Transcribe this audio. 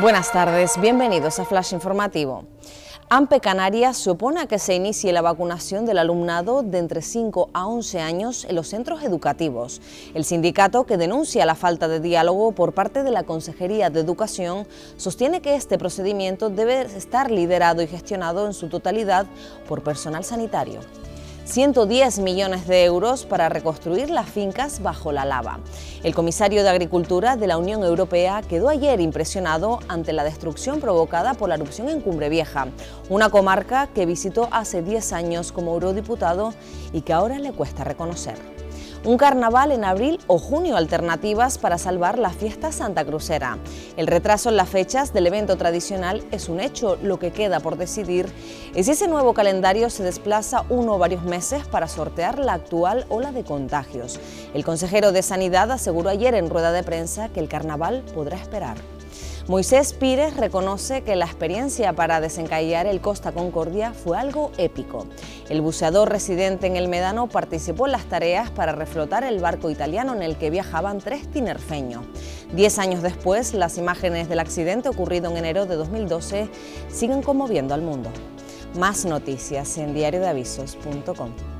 Buenas tardes, bienvenidos a Flash Informativo. AMPE Canarias se opone a que se inicie la vacunación del alumnado de entre 5 a 11 años en los centros educativos. El sindicato, que denuncia la falta de diálogo por parte de la Consejería de Educación, sostiene que este procedimiento debe estar liderado y gestionado en su totalidad por personal sanitario. 110 millones de euros para reconstruir las fincas bajo la lava. El comisario de Agricultura de la Unión Europea quedó ayer impresionado ante la destrucción provocada por la erupción en Cumbre Vieja, una comarca que visitó hace 10 años como eurodiputado y que ahora le cuesta reconocer. Un carnaval en abril o junio alternativas para salvar la fiesta Santa Crucera. El retraso en las fechas del evento tradicional es un hecho, lo que queda por decidir es si ese nuevo calendario se desplaza uno o varios meses para sortear la actual ola de contagios. El consejero de Sanidad aseguró ayer en rueda de prensa que el carnaval podrá esperar. Moisés Pires reconoce que la experiencia para desencallar el Costa Concordia fue algo épico. El buceador residente en el Medano participó en las tareas para reflotar el barco italiano en el que viajaban tres tinerfeños. Diez años después, las imágenes del accidente ocurrido en enero de 2012 siguen conmoviendo al mundo. Más noticias en diariodeavisos.com.